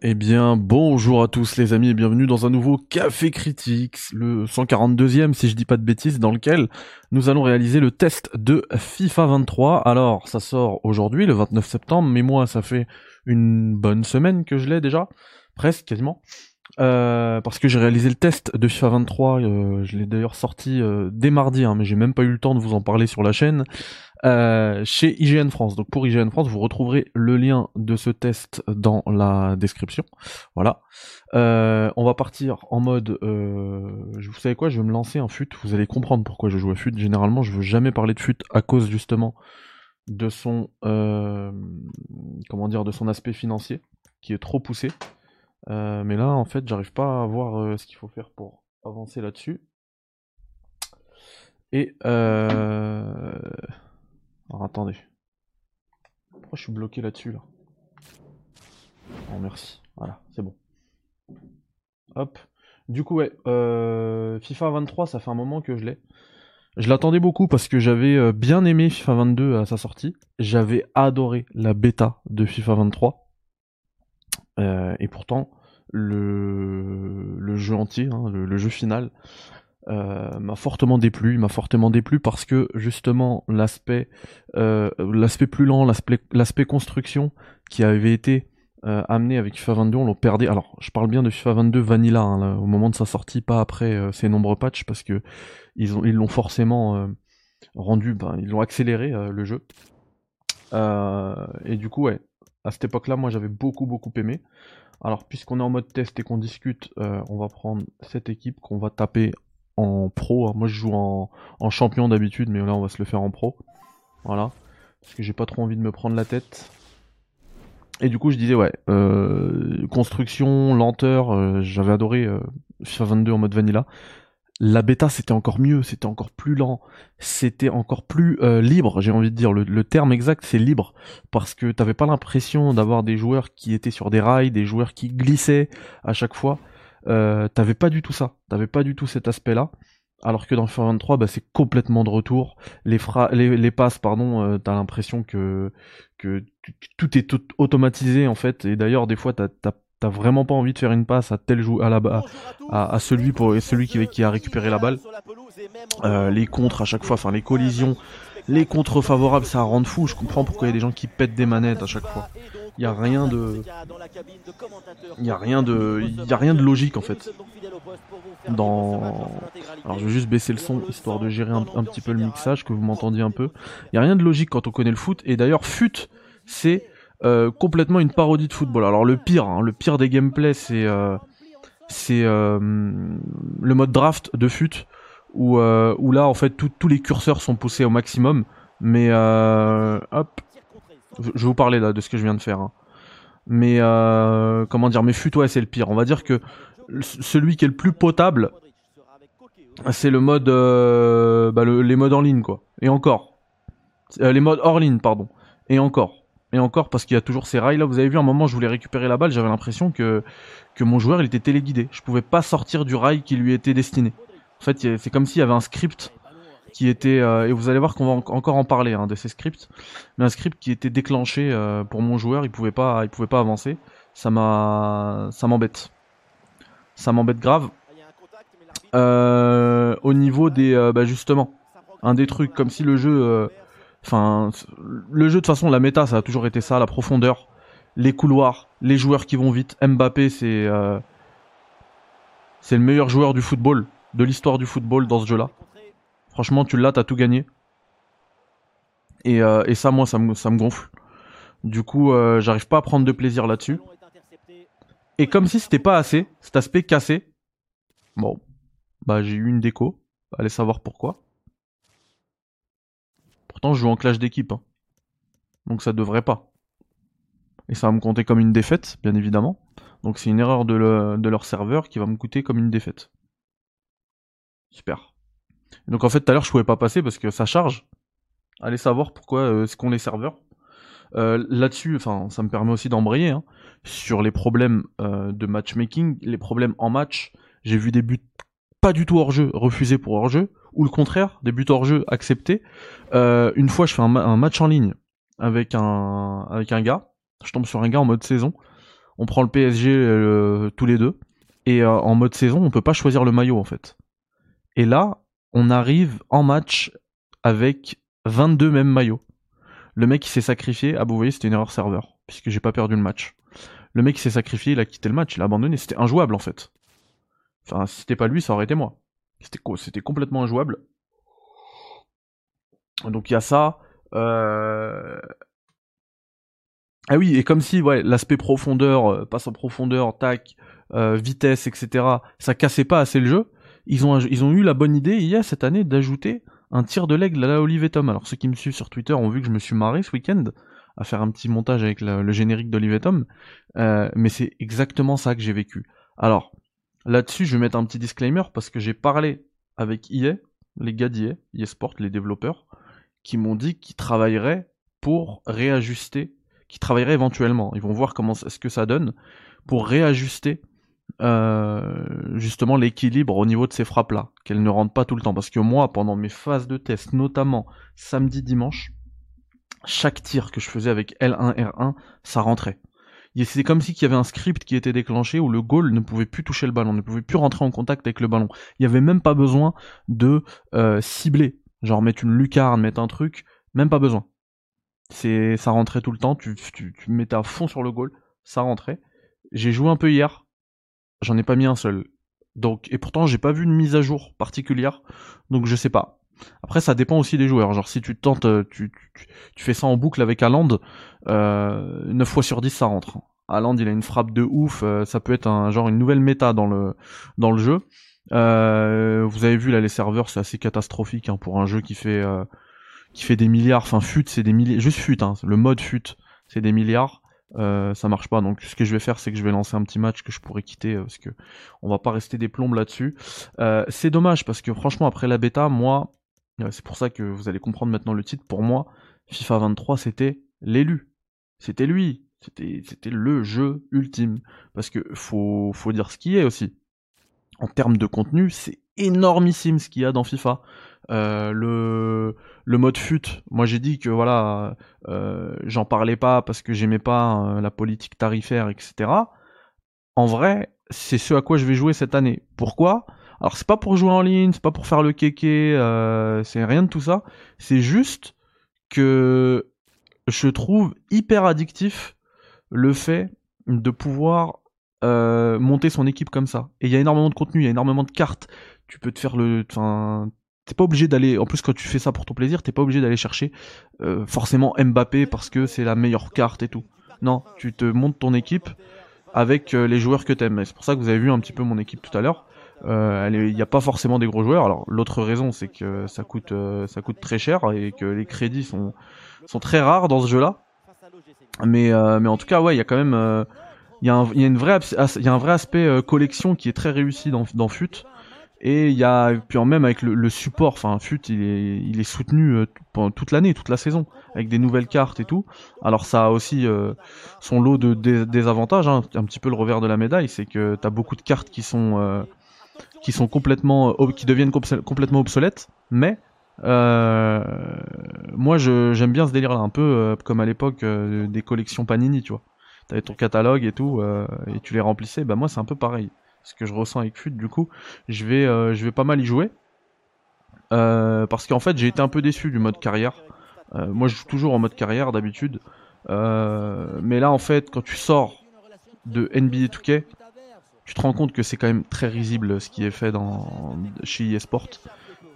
Eh bien, bonjour à tous les amis et bienvenue dans un nouveau Café Critiques, le 142e si je dis pas de bêtises, dans lequel nous allons réaliser le test de FIFA 23. Alors, ça sort aujourd'hui, le 29 septembre, mais moi, ça fait une bonne semaine que je l'ai déjà, presque, quasiment. Euh, parce que j'ai réalisé le test de FIFA 23, euh, je l'ai d'ailleurs sorti euh, dès mardi, hein, mais j'ai même pas eu le temps de vous en parler sur la chaîne. Euh, chez IGN France. Donc pour IGN France, vous retrouverez le lien de ce test dans la description. Voilà. Euh, on va partir en mode. Euh, vous savez quoi? Je vais me lancer un fut. Vous allez comprendre pourquoi je joue à fut. Généralement, je veux jamais parler de fut à cause justement de son comment dire de son aspect financier qui est trop poussé. mais là, en fait, j'arrive pas à voir ce qu'il faut faire pour avancer là-dessus. Et alors attendez. Pourquoi je suis bloqué là-dessus là, Oh merci. Voilà, c'est bon. Hop. Du coup ouais, euh, FIFA 23, ça fait un moment que je l'ai. Je l'attendais beaucoup parce que j'avais euh, bien aimé FIFA 22 à sa sortie. J'avais adoré la bêta de FIFA 23. Euh, et pourtant, le, jeu entier, hein, le, jeu final, euh, m'a fortement déplu. Il m'a fortement déplu parce que justement l'aspect euh, l'aspect plus lent, l'aspect construction qui avait été euh, amené avec FIFA 22, on l'a perdu. Alors je parle bien de FIFA 22 Vanilla hein, au moment de sa sortie, pas après ces nombreux patchs parce que ils l'ont forcément rendu, ben, ils l'ont accéléré le jeu. et du coup ouais, à cette époque-là, moi j'avais beaucoup beaucoup aimé. Alors puisqu'on est en mode test et qu'on discute, on va prendre cette équipe qu'on va taper en pro. Hein. Moi, je joue en, champion d'habitude, mais là, on va se le faire en pro. Voilà. Parce que j'ai pas trop envie de me prendre la tête. Et du coup, je disais, ouais, euh, construction, lenteur, euh, j'avais adoré euh, FIFA 22 en mode vanilla. La bêta, c'était encore mieux, c'était encore plus lent, c'était encore plus libre, j'ai envie de dire. Le terme exact, c'est libre. Parce que t'avais pas l'impression d'avoir des joueurs qui étaient sur des rails, des joueurs qui glissaient à chaque fois. Euh, t'avais pas du tout ça, t'avais pas du tout cet aspect-là. Alors que dans FIFA 23, bah, c'est complètement de retour. Les, les, passes, pardon, euh, t'as l'impression que, que tout est automatisé en fait. Et d'ailleurs, des fois, t'as vraiment pas envie de faire une passe à tel jou à la à, à, celui pour celui qui, qui a récupéré la balle. Euh, les contres à chaque fois, enfin les collisions, les contres favorables, ça rend fou. Je comprends pourquoi il y a des gens qui pètent des manettes à chaque fois il y a rien de il y a rien de il a rien de logique en fait. Dans alors je vais juste baisser le son histoire de gérer un, petit peu le mixage que vous m'entendiez un peu. Il y a rien de logique quand on connaît le foot et d'ailleurs fut c'est euh, complètement une parodie de football. Alors le pire hein, le pire des gameplays c'est euh, c'est euh, le mode draft de fut où, où là en fait tous les curseurs sont poussés au maximum. Mais hop je vais vous parler là de ce que je viens de faire. Hein. Mais euh, comment dire, mais ouais, c'est le pire. On va dire que celui qui est le plus potable, c'est le mode, euh, bah, les modes en ligne quoi. Et encore, euh, les modes hors ligne pardon. Et encore, et encore parce qu'il y a toujours ces rails là. Vous avez vu un moment, je voulais récupérer la balle, j'avais l'impression que que mon joueur était téléguidé. Je pouvais pas sortir du rail qui lui était destiné. En fait, c'est comme s'il y avait un script qui était euh, et vous allez voir qu'on va encore en parler hein, de ces scripts, mais un script qui était déclenché euh, pour mon joueur, il pouvait pas, il pouvait pas avancer. Ça m'a, ça m'embête, ça m'embête grave. Euh, au niveau des, bah justement, un des trucs comme si le jeu, enfin, le jeu de toute façon, la méta, ça a toujours été ça, la profondeur, les couloirs, les joueurs qui vont vite. Mbappé, c'est, c'est le meilleur joueur du football, de l'histoire du football dans ce jeu-là. Franchement, tu l'as, t'as tout gagné. Et, euh, ça, moi, ça me, gonfle. Du coup, euh, j'arrive pas à prendre de plaisir là-dessus. Et comme si c'était pas assez, cet aspect cassé, bon, bah j'ai eu une déco. Allez savoir pourquoi. Pourtant, je joue en clash d'équipe. Hein. Donc ça devrait pas. Et ça va me compter comme une défaite, bien évidemment. Donc c'est une erreur de, de leur serveur qui va me coûter comme une défaite. Super. Donc en fait, tout à l'heure, je pouvais pas passer parce que ça charge. Allez savoir pourquoi euh, ce qu'ont les serveurs. Euh, là-dessus, enfin, ça me permet aussi d'embrayer hein, sur les problèmes euh, de matchmaking, les problèmes en match. J'ai vu des buts pas du tout hors jeu refusés pour hors jeu, ou le contraire, des buts hors jeu acceptés. une fois, je fais un, match en ligne avec un avec un gars. Je tombe sur un gars en mode saison. on prend le PSG tous les deux, et en mode saison, on peut pas choisir le maillot en fait. Et là, on arrive en match avec 22 mêmes maillots. Le mec qui s'est sacrifié, ah vous voyez, c'était une erreur serveur, puisque j'ai pas perdu le match. Le mec qui s'est sacrifié, il a quitté le match, il a abandonné, c'était injouable en fait. Enfin, si c'était pas lui, ça aurait été moi. C'était, c'était complètement injouable. Donc il y a ça. Euh... Ah oui, et comme si ouais, l'aspect profondeur, euh, passe en profondeur, tac, euh, vitesse, etc., ça cassait pas assez le jeu. Ils ont, ils ont eu la bonne idée, a cette année, d'ajouter un tir de l'aigle à la Olive Tom. Alors ceux qui me suivent sur Twitter ont vu que je me suis marré ce week-end à faire un petit montage avec le, générique d'Olive Tom, euh, mais c'est exactement ça que j'ai vécu. Alors là-dessus, je vais mettre un petit disclaimer parce que j'ai parlé avec EA, les gars d'EA, EA Sport, les développeurs, qui m'ont dit qu'ils travailleraient pour réajuster, qui travailleraient éventuellement. Ils vont voir comment est-ce que ça donne pour réajuster euh, justement l'équilibre au niveau de ces frappes là, qu'elles ne rentrent pas tout le temps. Parce que moi, pendant mes phases de test, notamment samedi, dimanche, chaque tir que je faisais avec L1, R1, ça rentrait. C'est comme si il y avait un script qui était déclenché où le goal ne pouvait plus toucher le ballon, ne pouvait plus rentrer en contact avec le ballon. Il n'y avait même pas besoin de euh, cibler, genre mettre une lucarne, mettre un truc, même pas besoin. C'est, ça rentrait tout le temps. Tu, tu, tu mettais à fond sur le goal, ça rentrait. J'ai joué un peu hier, J'en ai pas mis un seul. Donc, et pourtant, j'ai pas vu une mise à jour particulière. Donc, je sais pas. Après, ça dépend aussi des joueurs. Genre, si tu tentes, euh, tu, tu, fais ça en boucle avec Haaland, euh, 9 fois sur 10, ça rentre. Haaland, il a une frappe de ouf. Euh, ça peut être un genre une nouvelle méta dans le, dans le jeu. Euh, vous avez vu là, les serveurs, c'est assez catastrophique hein, pour un jeu qui fait, qui fait des milliards. Enfin, fut, c'est des milliards. Juste fut, hein, le mode fut, c'est des milliards. Euh, ça marche pas. Donc ce que je vais faire, c'est que je vais lancer un petit match que je pourrais quitter euh, parce que on va pas rester des plombes là-dessus. Euh, c'est dommage parce que franchement après la bêta, moi, c'est pour ça que vous allez comprendre maintenant le titre. Pour moi, FIFA 23 c'était l'élu, c'était lui, c'était le jeu ultime parce que faut faut dire ce qui est aussi. En termes de contenu, c'est énormissime ce qu'il y a dans FIFA. Euh, le, le mode fut, moi j'ai dit que voilà, euh, j'en parlais pas parce que j'aimais pas euh, la politique tarifaire, etc. En vrai, c'est ce à quoi je vais jouer cette année. Pourquoi? Alors c'est pas pour jouer en ligne, c'est pas pour faire le kéké, c'est rien de tout ça. C'est juste que je trouve hyper addictif le fait de pouvoir monter son équipe comme ça. Et il y a énormément de contenu, il y a énormément de cartes. Tu peux te faire le, T'es pas obligé d'aller. En plus, quand tu fais ça pour ton plaisir, t'es pas obligé d'aller chercher euh, forcément Mbappé parce que c'est la meilleure carte et tout. Non, tu te montes ton équipe avec euh, les joueurs que t'aimes. C'est pour ça que vous avez vu un petit peu mon équipe tout à l'heure. Euh, il n'y a pas forcément des gros joueurs. Alors l'autre raison, c'est que ça coûte, ça coûte très cher et que les crédits sont, sont très rares dans ce jeu-là. Mais, mais en tout cas, ouais, il y a quand même, il y, y a y a un vrai aspect collection qui est très réussi dans, dans FUT. Et il y a, puis même avec le, support, enfin, FUT, il est, soutenu euh, toute l'année, toute la saison, avec des nouvelles cartes et tout. Alors ça a aussi euh, son lot de désavantages, hein. un petit peu le revers de la médaille, c'est que t'as beaucoup de cartes qui sont, euh, qui sont complètement, qui deviennent complètement obsolètes, mais moi j'aime bien ce délire-là, un peu comme à l'époque des collections Panini, tu vois. T'avais ton catalogue et tout, et tu les remplissais, bah moi c'est un peu pareil ce que je ressens avec FUT du coup, je vais, euh, je vais pas mal y jouer. Euh, parce qu'en fait j'ai été un peu déçu du mode carrière. Euh, moi je joue toujours en mode carrière d'habitude. mais là en fait quand tu sors de NBA 2K, tu te rends compte que c'est quand même très risible ce qui est fait dans, chez eSport.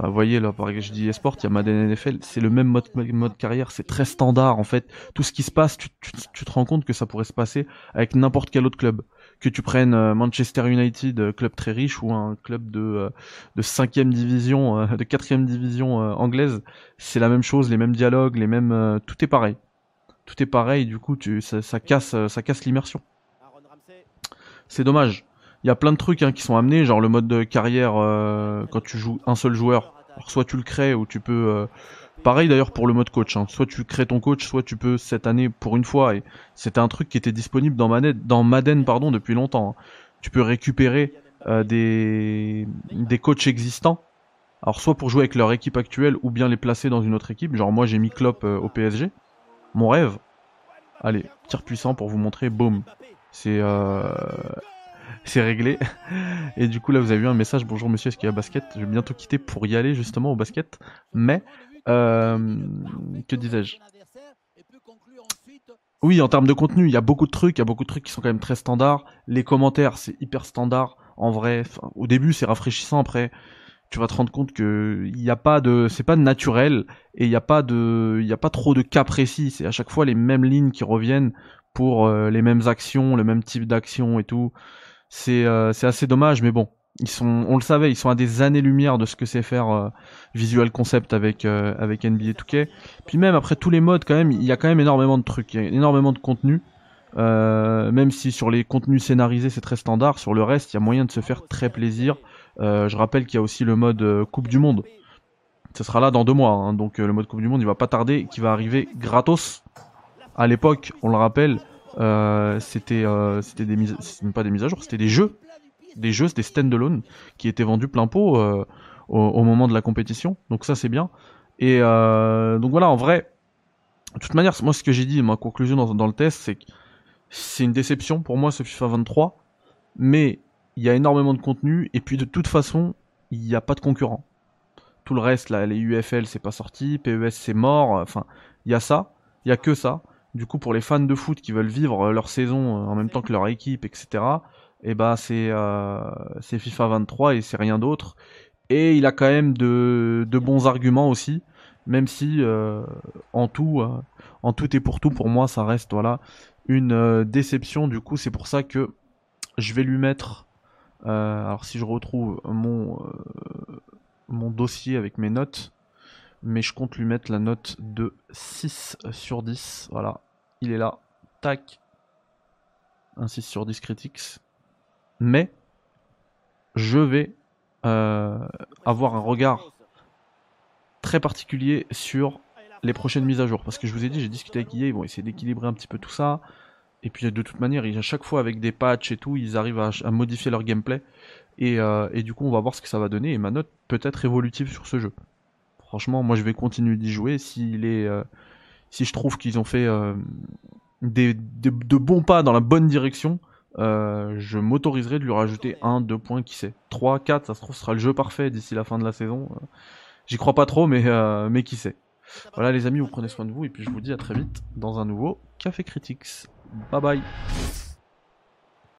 Bah, vous voyez là, par exemple, je dis eSport, il y a Madden NFL, c'est le même mode, mode carrière, c'est très standard en fait. Tout ce qui se passe, tu, tu, te rends compte que ça pourrait se passer avec n'importe quel autre club que tu prennes euh, Manchester United, euh, club très riche, ou un club de euh, de cinquième division, de quatrième division anglaise, c'est la même chose, les mêmes dialogues, les mêmes, tout est pareil. Tout est pareil, du coup, tu, ça, casse, ça casse l'immersion. C'est dommage. Il y a plein de trucs hein, qui sont amenés, genre le mode de carrière quand tu joues un seul joueur. Alors, soit tu le crées ou tu peux Pareil d'ailleurs pour le mode coach. Hein. Soit tu crées ton coach, soit tu peux cette année pour une fois. Et c'était un truc qui était disponible dans Madden, pardon depuis longtemps. Hein. Tu peux récupérer euh, des des coachs existants. Alors soit pour jouer avec leur équipe actuelle ou bien les placer dans une autre équipe. Genre moi j'ai mis Klopp euh, au PSG. Mon rêve. Allez, tir puissant pour vous montrer. Boom. C'est c'est réglé. Et du coup là vous avez eu un message bonjour monsieur est-ce qu'il y a basket? Je vais bientôt quitter pour y aller justement au basket. Mais que disais-je? Oui, en termes de contenu, il y a beaucoup de trucs, il y a beaucoup de trucs qui sont quand même très standards. Les commentaires, c'est hyper standard. En vrai, au début, c'est rafraîchissant. Après, tu vas te rendre compte que il n'y a pas de, c'est pas naturel et il n'y a pas de, il a pas trop de cas précis. C'est à chaque fois les mêmes lignes qui reviennent pour euh, les mêmes actions, le même type d'action et tout. C'est, euh, c'est assez dommage, mais bon, ils sont, on le savait, ils sont à des années-lumière de ce que c'est faire euh, Visual Concept avec euh, avec NBA 2K. Puis même après tous les modes, quand même, il y a quand même énormément de trucs, il y a énormément de contenu. Euh, même si sur les contenus scénarisés c'est très standard, sur le reste il y a moyen de se faire très plaisir. je rappelle qu'il y a aussi le mode Coupe du Monde. Ce sera là dans deux mois, hein. donc le mode Coupe du Monde il va pas tarder, qui va arriver gratos. À l'époque, on le rappelle, c'était c'était des mises, pas des mises à jour, c'était des jeux des jeux, des stand-alone qui étaient vendus plein pot euh, au, moment de la compétition. Donc ça c'est bien. Et euh, donc voilà, en vrai, de toute manière, moi ce que j'ai dit, ma conclusion dans, le test, c'est que c'est une déception pour moi ce FIFA 23, mais il y a énormément de contenu et puis de toute façon, il n'y a pas de concurrent. Tout le reste, là, les UFL, c'est pas sorti, PES, c'est mort. Enfin, il y a ça, il y a que ça. Du coup, pour les fans de foot qui veulent vivre leur saison en même temps que leur équipe, etc., et bah c'est euh, c'est FIFA 23 et c'est rien d'autre. Et il a quand même de, de bons arguments aussi, même si euh, en tout euh, en tout et pour tout pour moi ça reste voilà une déception. Du coup c'est pour ça que je vais lui mettre. alors si je retrouve mon mon dossier avec mes notes, mais je compte lui mettre la note de 6 sur 10. Voilà, il est là. Tac. Un 6 sur 10 critiques mais je vais euh, avoir un regard très particulier sur les prochaines mises à jour. Parce que je vous ai dit, j'ai discuté avec EA, ils vont essayer d'équilibrer un petit peu tout ça. Et puis de toute manière, à chaque fois avec des patchs et tout, ils arrivent à, modifier leur gameplay. Euh, et, du coup, on va voir ce que ça va donner. Et ma note peut être évolutive sur ce jeu. Franchement, moi je vais continuer d'y jouer. Euh, si je trouve qu'ils ont fait des, de bons pas dans la bonne direction, euh, je m'autoriserai de lui rajouter 1, 2 points, qui sait. 3, 4, ça se trouve, ce sera le jeu parfait d'ici la fin de la saison. Euh, j'y crois pas trop, mais, euh, mais qui sait. Voilà les amis, vous prenez soin de vous, et puis je vous dis à très vite dans un nouveau Café Critics. Bye bye